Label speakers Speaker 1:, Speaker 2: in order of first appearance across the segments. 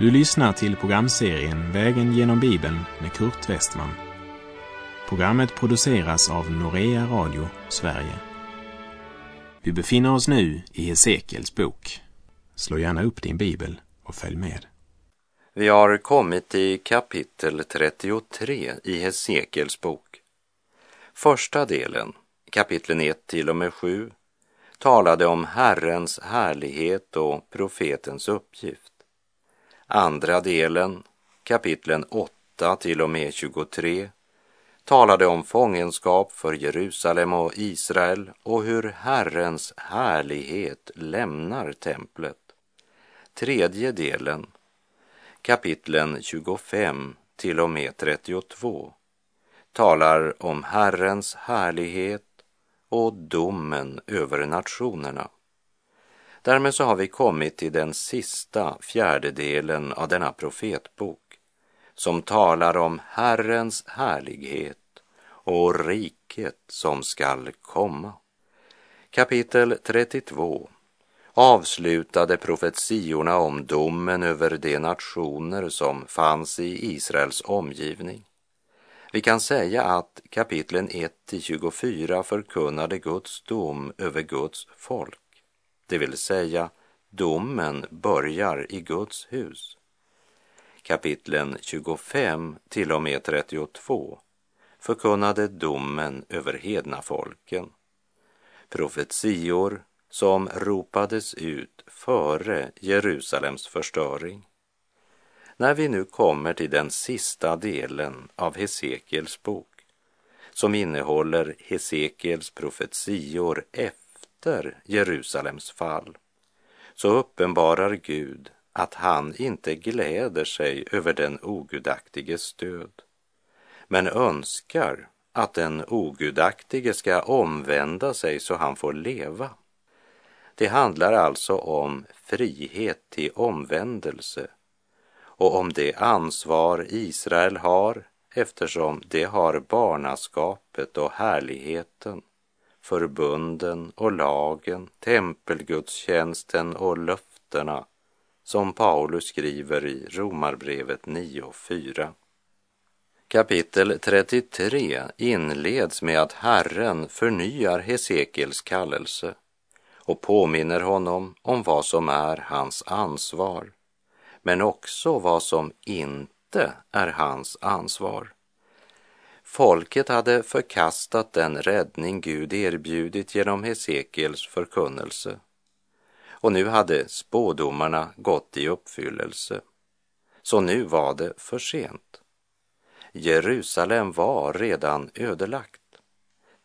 Speaker 1: Du lyssnar till programserien Vägen genom Bibeln med Kurt Westman. Programmet produceras av Norea Radio Sverige. Vi befinner oss nu i Hesekiels bok. Slå gärna upp din bibel och följ med.
Speaker 2: Vi har kommit till kapitel 33 i Hesekiels bok. Första delen, kapitlen 1 till och med 7, talade om Herrens härlighet och profetens uppgift. Andra delen, kapitlen 8 till och med 23, talade om fångenskap för Jerusalem och Israel och hur Herrens härlighet lämnar templet. Tredje delen, kapitlen 25 till och med 32, talar om Herrens härlighet och domen över nationerna. Därmed så har vi kommit till den sista fjärdedelen av denna profetbok som talar om Herrens härlighet och riket som skall komma. Kapitel 32 avslutade profetiorna om domen över de nationer som fanns i Israels omgivning. Vi kan säga att kapitlen 1 till 24 förkunnade Guds dom över Guds folk det vill säga domen börjar i Guds hus. Kapitlen 25 till och med 32 förkunnade domen över hedna folken. Profetior som ropades ut före Jerusalems förstöring. När vi nu kommer till den sista delen av Hesekiels bok som innehåller Hesekiels profetior efter efter Jerusalems fall så uppenbarar Gud att han inte gläder sig över den ogudaktiges död, men önskar att den ogudaktige ska omvända sig så han får leva. Det handlar alltså om frihet till omvändelse och om det ansvar Israel har eftersom det har barnaskapet och härligheten förbunden och lagen, tempelgudstjänsten och löftena som Paulus skriver i Romarbrevet 9.4. Kapitel 33 inleds med att Herren förnyar Hesekiels kallelse och påminner honom om vad som är hans ansvar, men också vad som inte är hans ansvar. Folket hade förkastat den räddning Gud erbjudit genom Hesekiels förkunnelse. Och nu hade spådomarna gått i uppfyllelse. Så nu var det för sent. Jerusalem var redan ödelagt.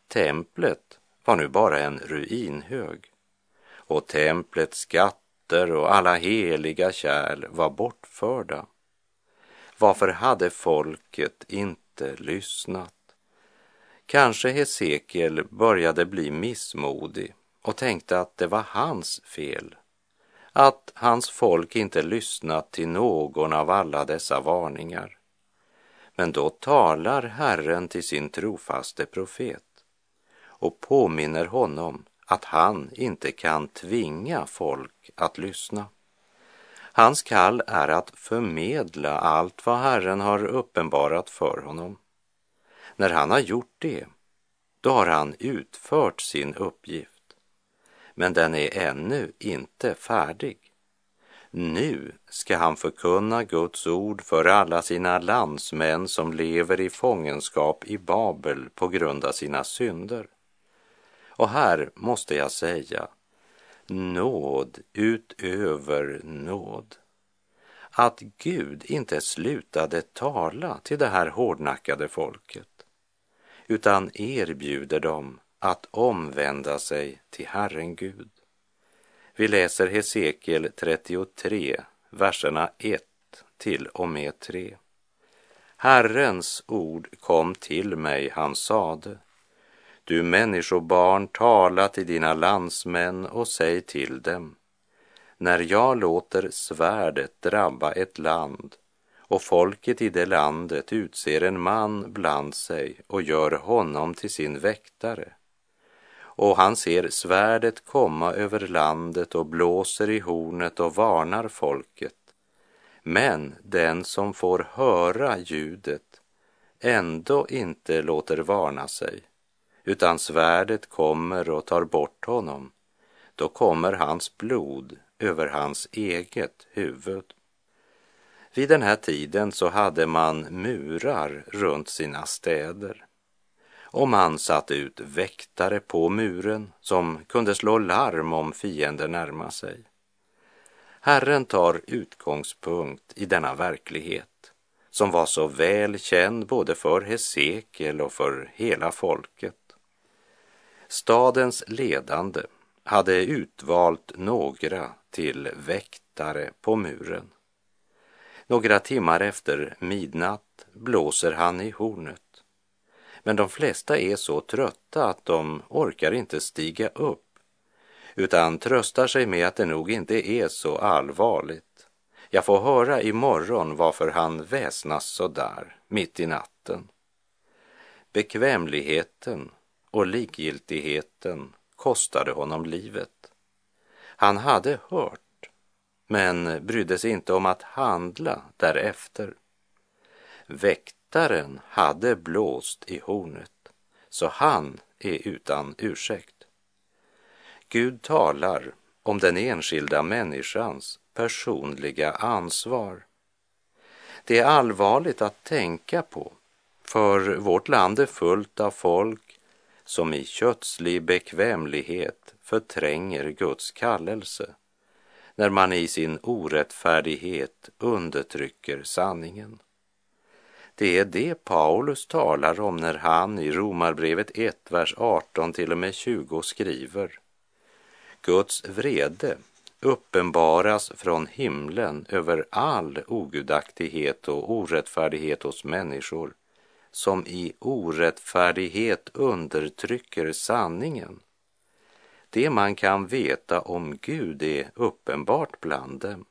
Speaker 2: Templet var nu bara en ruinhög och templets skatter och alla heliga kärl var bortförda. Varför hade folket inte inte lyssnat. Kanske Hesekiel började bli missmodig och tänkte att det var hans fel. Att hans folk inte lyssnat till någon av alla dessa varningar. Men då talar Herren till sin trofaste profet och påminner honom att han inte kan tvinga folk att lyssna. Hans kall är att förmedla allt vad Herren har uppenbarat för honom. När han har gjort det, då har han utfört sin uppgift. Men den är ännu inte färdig. Nu ska han förkunna Guds ord för alla sina landsmän som lever i fångenskap i Babel på grund av sina synder. Och här måste jag säga nåd utöver nåd. Att Gud inte slutade tala till det här hårdnackade folket utan erbjuder dem att omvända sig till Herren Gud. Vi läser Hesekiel 33, verserna 1 till och med 3. Herrens ord kom till mig, han sade, du människobarn, tala till dina landsmän och säg till dem, när jag låter svärdet drabba ett land och folket i det landet utser en man bland sig och gör honom till sin väktare. Och han ser svärdet komma över landet och blåser i hornet och varnar folket. Men den som får höra ljudet ändå inte låter varna sig, utan svärdet kommer och tar bort honom, då kommer hans blod över hans eget huvud. Vid den här tiden så hade man murar runt sina städer och man satte ut väktare på muren som kunde slå larm om fiender närmade sig. Herren tar utgångspunkt i denna verklighet som var så väl känd både för Hesekiel och för hela folket. Stadens ledande hade utvalt några till väktare på muren. Några timmar efter midnatt blåser han i hornet. Men de flesta är så trötta att de orkar inte stiga upp utan tröstar sig med att det nog inte är så allvarligt. Jag får höra imorgon varför han väsnas så där mitt i natten. Bekvämligheten och likgiltigheten kostade honom livet. Han hade hört, men brydde sig inte om att handla därefter. Väktaren hade blåst i hornet, så han är utan ursäkt. Gud talar om den enskilda människans personliga ansvar. Det är allvarligt att tänka på, för vårt land är fullt av folk som i kötslig bekvämlighet förtränger Guds kallelse när man i sin orättfärdighet undertrycker sanningen. Det är det Paulus talar om när han i Romarbrevet 1, vers 18 till och med 20 skriver Guds vrede uppenbaras från himlen över all ogudaktighet och orättfärdighet hos människor som i orättfärdighet undertrycker sanningen. Det man kan veta om Gud är uppenbart bland dem.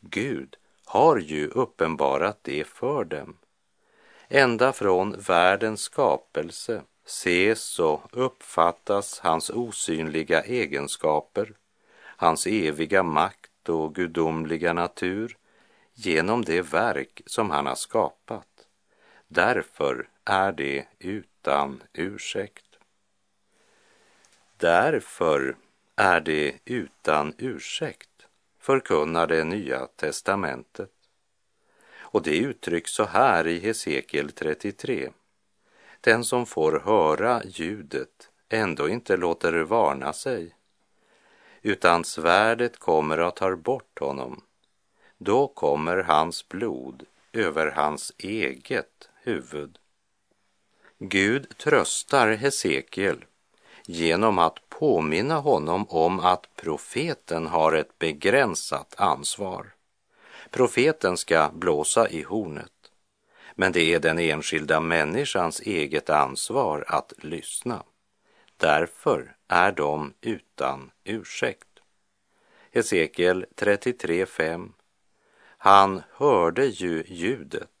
Speaker 2: Gud har ju uppenbarat det för dem. Ända från världens skapelse ses och uppfattas hans osynliga egenskaper, hans eviga makt och gudomliga natur genom det verk som han har skapat. Därför är det utan ursäkt. Därför är det utan ursäkt, förkunnar det nya testamentet. Och det uttrycks så här i Hesekiel 33. Den som får höra ljudet ändå inte låter varna sig, utan svärdet kommer och tar bort honom. Då kommer hans blod över hans eget huvud. Gud tröstar Hesekiel genom att påminna honom om att profeten har ett begränsat ansvar. Profeten ska blåsa i hornet men det är den enskilda människans eget ansvar att lyssna. Därför är de utan ursäkt. Hesekiel 33.5 Han hörde ju ljudet,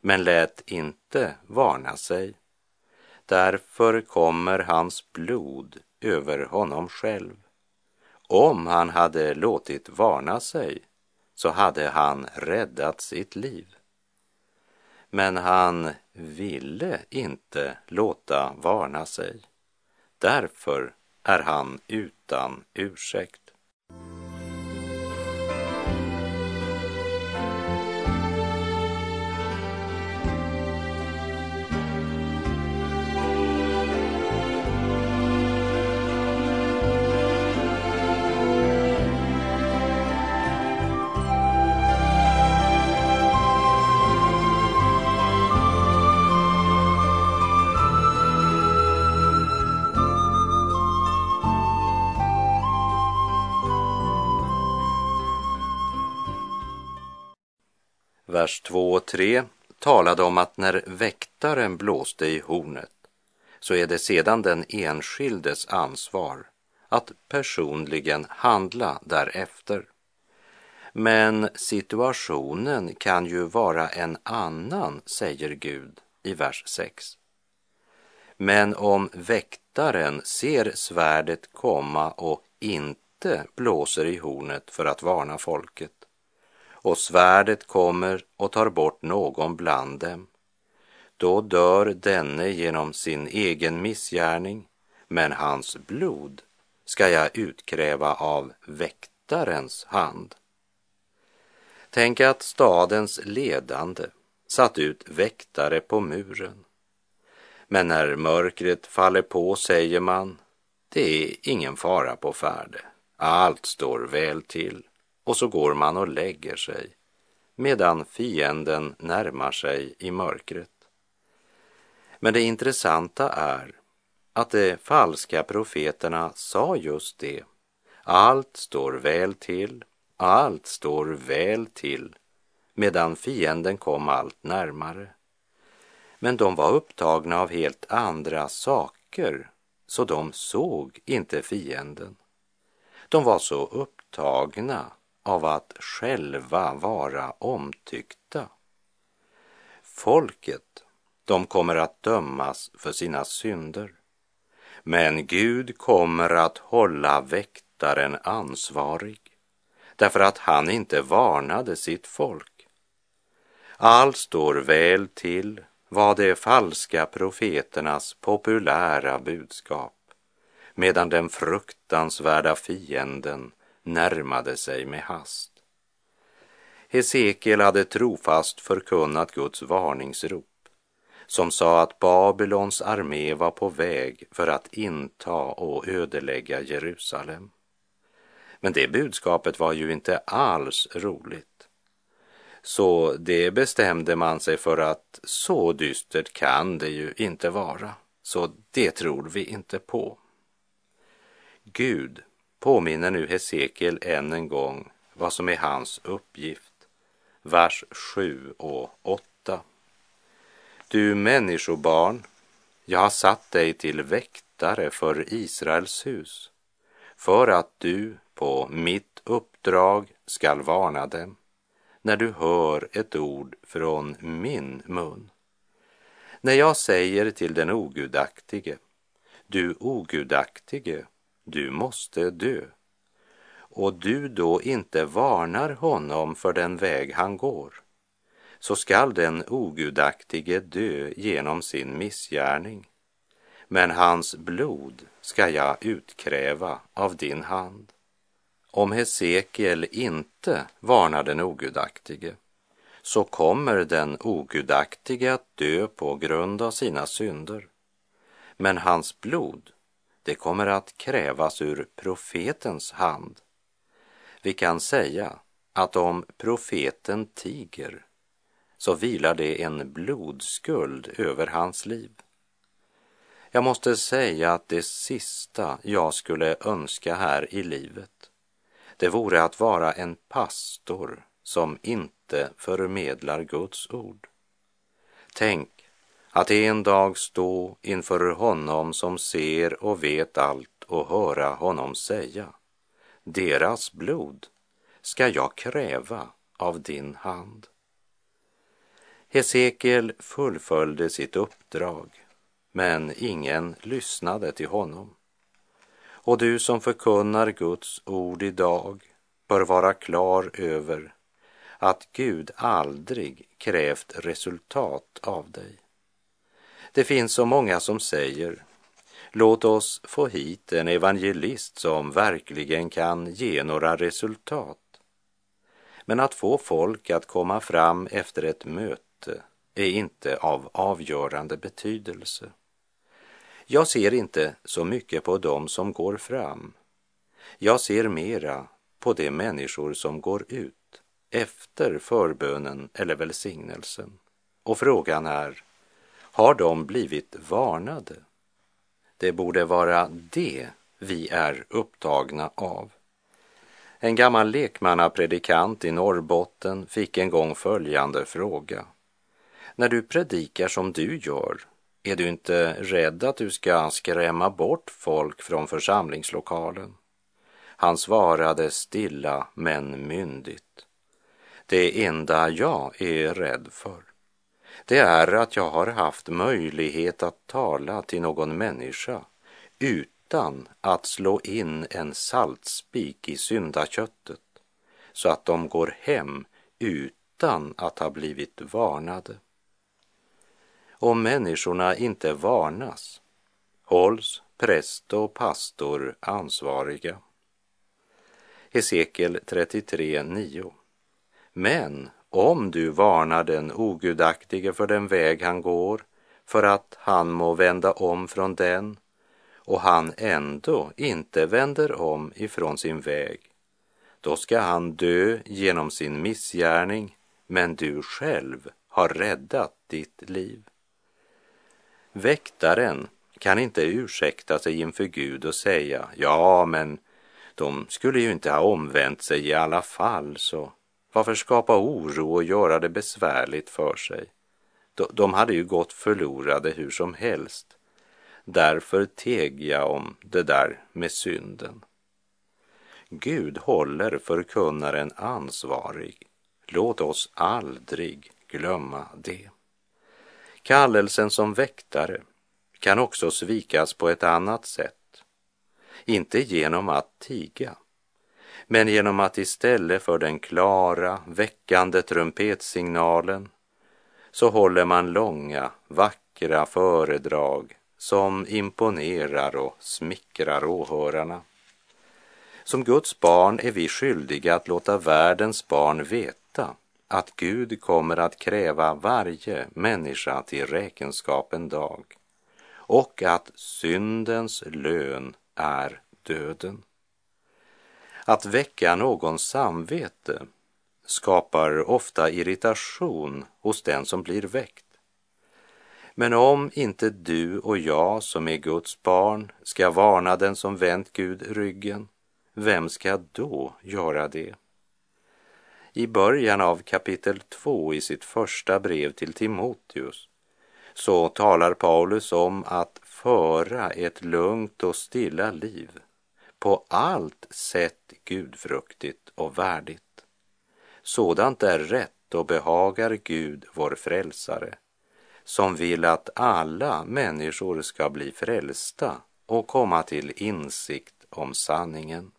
Speaker 2: men lät inte varna sig. Därför kommer hans blod över honom själv. Om han hade låtit varna sig så hade han räddat sitt liv men han ville inte låta varna sig. Därför är han utan ursäkt. Vers 2 och 3 talade om att när väktaren blåste i hornet så är det sedan den enskildes ansvar att personligen handla därefter. Men situationen kan ju vara en annan, säger Gud i vers 6. Men om väktaren ser svärdet komma och inte blåser i hornet för att varna folket och svärdet kommer och tar bort någon bland dem. Då dör denne genom sin egen missgärning, men hans blod ska jag utkräva av väktarens hand. Tänk att stadens ledande satt ut väktare på muren. Men när mörkret faller på säger man, det är ingen fara på färde. Allt står väl till och så går man och lägger sig medan fienden närmar sig i mörkret. Men det intressanta är att de falska profeterna sa just det. Allt står väl till, allt står väl till, medan fienden kom allt närmare. Men de var upptagna av helt andra saker, så de såg inte fienden. De var så upptagna av att själva vara omtyckta. Folket, de kommer att dömas för sina synder. Men Gud kommer att hålla väktaren ansvarig därför att han inte varnade sitt folk. Allt står väl till var de falska profeternas populära budskap medan den fruktansvärda fienden närmade sig med hast. Hesekiel hade trofast förkunnat Guds varningsrop som sa att Babylons armé var på väg för att inta och ödelägga Jerusalem. Men det budskapet var ju inte alls roligt. Så det bestämde man sig för att så dystert kan det ju inte vara. Så det tror vi inte på. Gud påminner nu Hesekiel än en gång vad som är hans uppgift. Vers 7 och 8. Du människobarn, jag har satt dig till väktare för Israels hus för att du på mitt uppdrag skall varna dem när du hör ett ord från min mun. När jag säger till den ogudaktige, du ogudaktige, du måste dö, och du då inte varnar honom för den väg han går, så skall den ogudaktige dö genom sin missgärning, men hans blod ska jag utkräva av din hand. Om Hesekiel inte varnar den ogudaktige så kommer den ogudaktige att dö på grund av sina synder. Men hans blod, det kommer att krävas ur profetens hand. Vi kan säga att om profeten tiger så vilar det en blodskuld över hans liv. Jag måste säga att det sista jag skulle önska här i livet, det vore att vara en pastor som inte förmedlar Guds ord. Tänk att en dag stå inför honom som ser och vet allt och höra honom säga, deras blod ska jag kräva av din hand. Hesekiel fullföljde sitt uppdrag, men ingen lyssnade till honom. Och du som förkunnar Guds ord idag bör vara klar över att Gud aldrig krävt resultat av dig. Det finns så många som säger Låt oss få hit en evangelist som verkligen kan ge några resultat. Men att få folk att komma fram efter ett möte är inte av avgörande betydelse. Jag ser inte så mycket på dem som går fram. Jag ser mera på de människor som går ut efter förbönen eller välsignelsen. Och frågan är, har de blivit varnade? Det borde vara det vi är upptagna av. En gammal lekmannapredikant i Norrbotten fick en gång följande fråga. När du predikar som du gör, är du inte rädd att du ska skrämma bort folk från församlingslokalen? Han svarade stilla men myndigt. Det enda jag är rädd för, det är att jag har haft möjlighet att tala till någon människa utan att slå in en saltspik i syndaköttet så att de går hem utan att ha blivit varnade. Om människorna inte varnas hålls präst och pastor ansvariga. Hesekiel 33, 9. Men om du varnar den ogudaktige för den väg han går, för att han må vända om från den, och han ändå inte vänder om ifrån sin väg, då ska han dö genom sin missgärning, men du själv har räddat ditt liv. Väktaren kan inte ursäkta sig inför Gud och säga, ja, men de skulle ju inte ha omvänt sig i alla fall, så varför skapa oro och göra det besvärligt för sig? De hade ju gått förlorade hur som helst. Därför teg jag om det där med synden. Gud håller förkunnaren ansvarig. Låt oss aldrig glömma det. Kallelsen som väktare kan också svikas på ett annat sätt. Inte genom att tiga, men genom att istället för den klara, väckande trumpetsignalen så håller man långa, vackra föredrag som imponerar och smickrar åhörarna. Som Guds barn är vi skyldiga att låta världens barn veta att Gud kommer att kräva varje människa till räkenskap en dag och att syndens lön är döden. Att väcka någons samvete skapar ofta irritation hos den som blir väckt. Men om inte du och jag som är Guds barn ska varna den som vänt Gud ryggen, vem ska då göra det? I början av kapitel 2 i sitt första brev till Timoteus så talar Paulus om att föra ett lugnt och stilla liv, på allt sätt gudfruktigt och värdigt. Sådant är rätt och behagar Gud, vår frälsare, som vill att alla människor ska bli frälsta och komma till insikt om sanningen.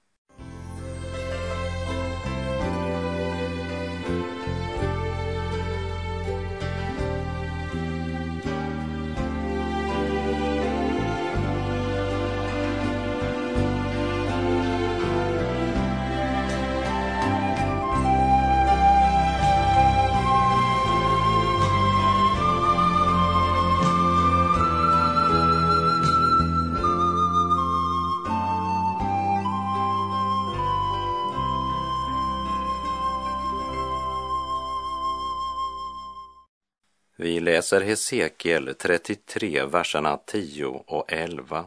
Speaker 2: Läser Hesekiel 33, verserna 10 och 11.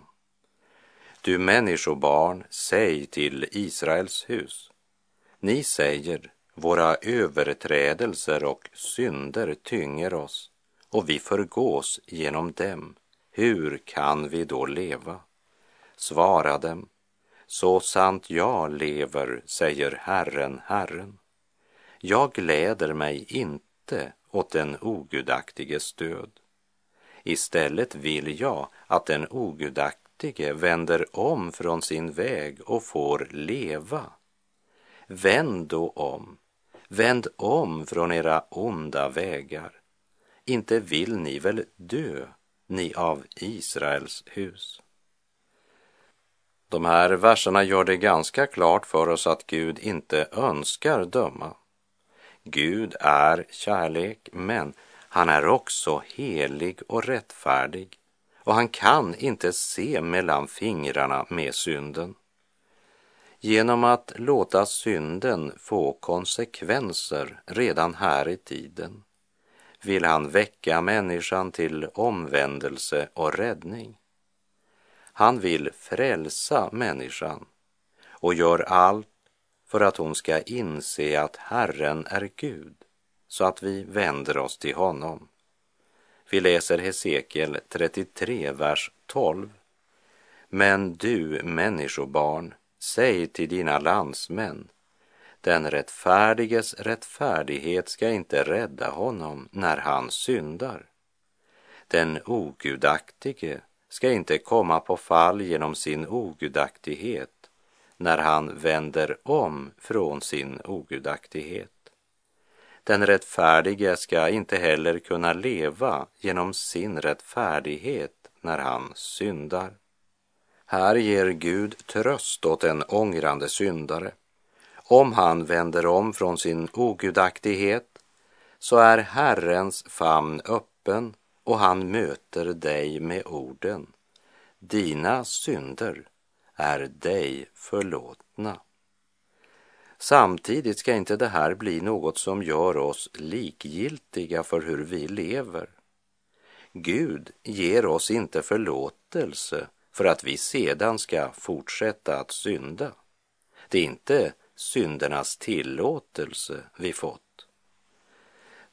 Speaker 2: Du människobarn, säg till Israels hus. Ni säger, våra överträdelser och synder tynger oss och vi förgås genom dem. Hur kan vi då leva? Svara dem, så sant jag lever, säger Herren, Herren. Jag gläder mig inte åt den ogudaktiges död. Istället vill jag att den ogudaktige vänder om från sin väg och får leva. Vänd då om, vänd om från era onda vägar. Inte vill ni väl dö, ni av Israels hus? De här verserna gör det ganska klart för oss att Gud inte önskar döma. Gud är kärlek, men han är också helig och rättfärdig och han kan inte se mellan fingrarna med synden. Genom att låta synden få konsekvenser redan här i tiden vill han väcka människan till omvändelse och räddning. Han vill frälsa människan och gör allt för att hon ska inse att Herren är Gud, så att vi vänder oss till honom. Vi läser Hesekiel 33, vers 12. Men du, människobarn, säg till dina landsmän, den rättfärdiges rättfärdighet ska inte rädda honom när han syndar. Den ogudaktige ska inte komma på fall genom sin ogudaktighet när han vänder om från sin ogudaktighet. Den rättfärdige ska inte heller kunna leva genom sin rättfärdighet när han syndar. Här ger Gud tröst åt en ångrande syndare. Om han vänder om från sin ogudaktighet så är Herrens famn öppen och han möter dig med orden. Dina synder är dig förlåtna. Samtidigt ska inte det här bli något som gör oss likgiltiga för hur vi lever. Gud ger oss inte förlåtelse för att vi sedan ska fortsätta att synda. Det är inte syndernas tillåtelse vi fått.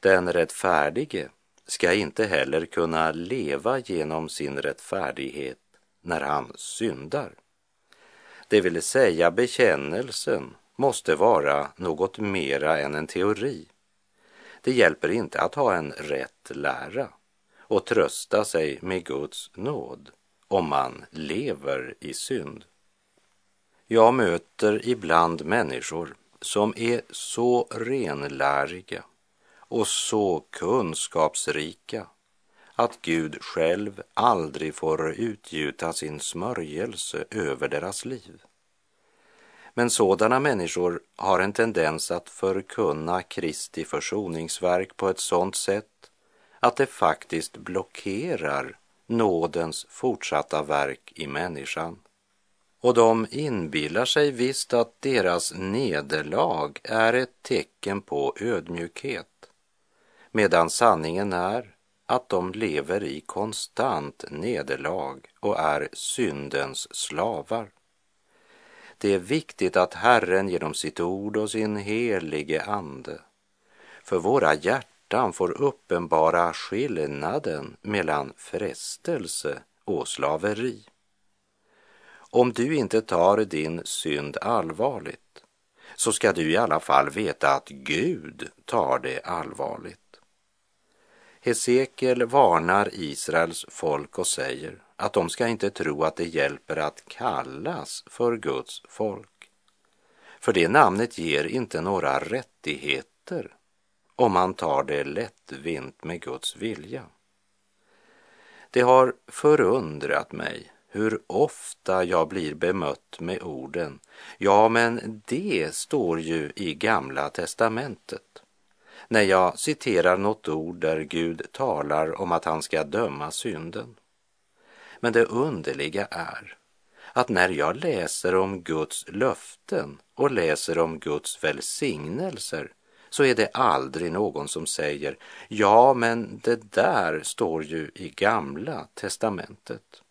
Speaker 2: Den rättfärdige ska inte heller kunna leva genom sin rättfärdighet när han syndar. Det vill säga bekännelsen måste vara något mera än en teori. Det hjälper inte att ha en rätt lära och trösta sig med Guds nåd om man lever i synd. Jag möter ibland människor som är så renläriga och så kunskapsrika att Gud själv aldrig får utgjuta sin smörjelse över deras liv. Men sådana människor har en tendens att förkunna Kristi försoningsverk på ett sådant sätt att det faktiskt blockerar nådens fortsatta verk i människan. Och de inbillar sig visst att deras nederlag är ett tecken på ödmjukhet, medan sanningen är att de lever i konstant nederlag och är syndens slavar. Det är viktigt att Herren genom sitt ord och sin helige ande för våra hjärtan får uppenbara skillnaden mellan frestelse och slaveri. Om du inte tar din synd allvarligt så ska du i alla fall veta att Gud tar det allvarligt. Hesekiel varnar Israels folk och säger att de ska inte tro att det hjälper att kallas för Guds folk. För det namnet ger inte några rättigheter om man tar det lättvint med Guds vilja. Det har förundrat mig hur ofta jag blir bemött med orden Ja, men det står ju i Gamla testamentet. När jag citerar något ord där Gud talar om att han ska döma synden. Men det underliga är att när jag läser om Guds löften och läser om Guds välsignelser så är det aldrig någon som säger ja, men det där står ju i Gamla testamentet.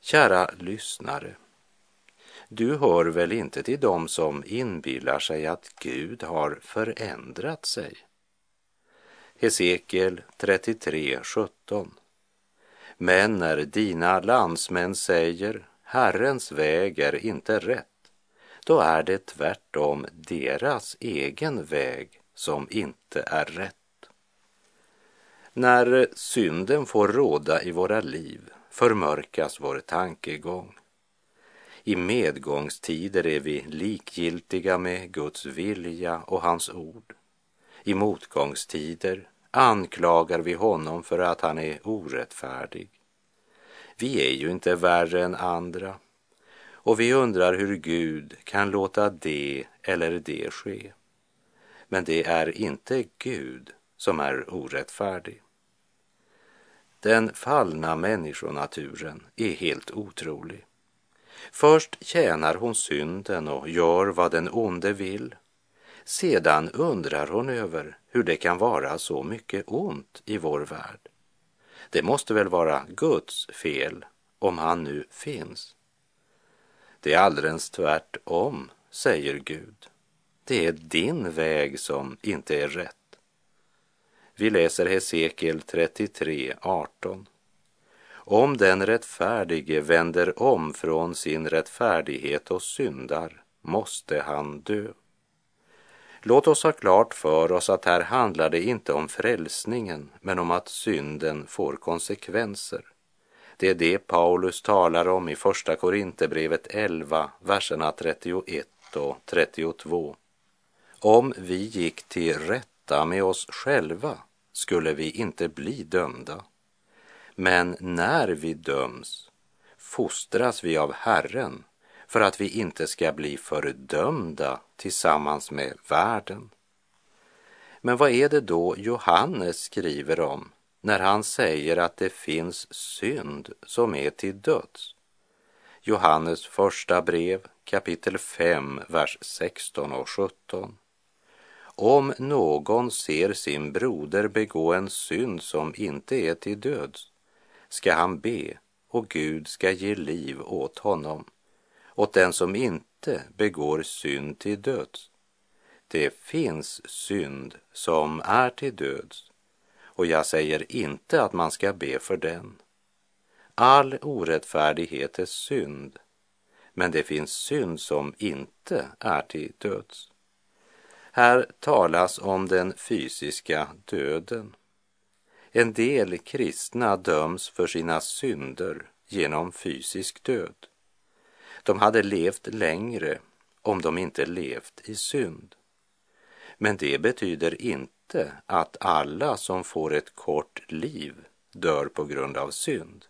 Speaker 2: Kära lyssnare, du hör väl inte till dem som inbillar sig att Gud har förändrat sig? Hesekiel 33, 17. Men när dina landsmän säger Herrens väg är inte rätt, då är det tvärtom deras egen väg som inte är rätt. När synden får råda i våra liv förmörkas vår tankegång. I medgångstider är vi likgiltiga med Guds vilja och hans ord. I motgångstider anklagar vi honom för att han är orättfärdig. Vi är ju inte värre än andra och vi undrar hur Gud kan låta det eller det ske. Men det är inte Gud som är orättfärdig. Den fallna människonaturen är helt otrolig. Först tjänar hon synden och gör vad den onde vill. Sedan undrar hon över hur det kan vara så mycket ont i vår värld. Det måste väl vara Guds fel om han nu finns. Det är alldeles tvärtom, säger Gud. Det är din väg som inte är rätt. Vi läser Hesekiel 33, 18. Om den rättfärdige vänder om från sin rättfärdighet och syndar måste han dö. Låt oss ha klart för oss att här handlar det inte om frälsningen, men om att synden får konsekvenser. Det är det Paulus talar om i Första Korinthierbrevet 11, verserna 31 och 32. Om vi gick till rätta med oss själva skulle vi inte bli dömda. Men när vi döms fostras vi av Herren för att vi inte ska bli fördömda tillsammans med världen. Men vad är det då Johannes skriver om när han säger att det finns synd som är till döds? Johannes första brev kapitel 5, vers 16 och 17. Om någon ser sin broder begå en synd som inte är till döds ska han be och Gud ska ge liv åt honom, åt den som inte begår synd till döds. Det finns synd som är till döds och jag säger inte att man ska be för den. All orättfärdighet är synd, men det finns synd som inte är till döds. Här talas om den fysiska döden. En del kristna döms för sina synder genom fysisk död. De hade levt längre om de inte levt i synd. Men det betyder inte att alla som får ett kort liv dör på grund av synd.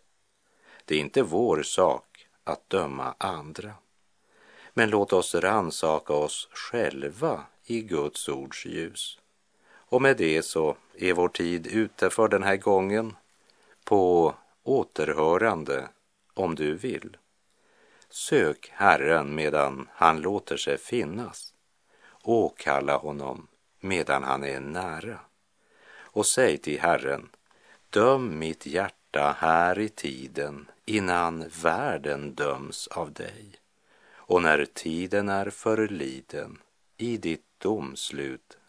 Speaker 2: Det är inte vår sak att döma andra. Men låt oss ransaka oss själva i Guds ords ljus. Och med det så är vår tid ute för den här gången. På återhörande om du vill. Sök Herren medan han låter sig finnas. Åkalla honom medan han är nära. Och säg till Herren, döm mitt hjärta här i tiden innan världen döms av dig. Och när tiden är förliden, i ditt domslut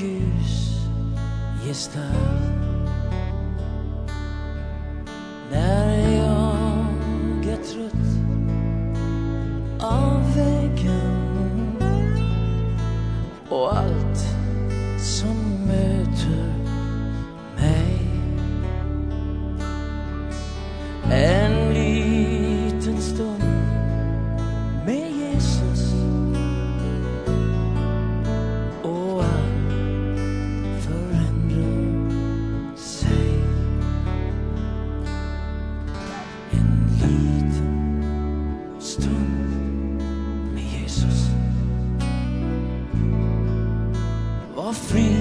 Speaker 3: Och ljus gestalt Vad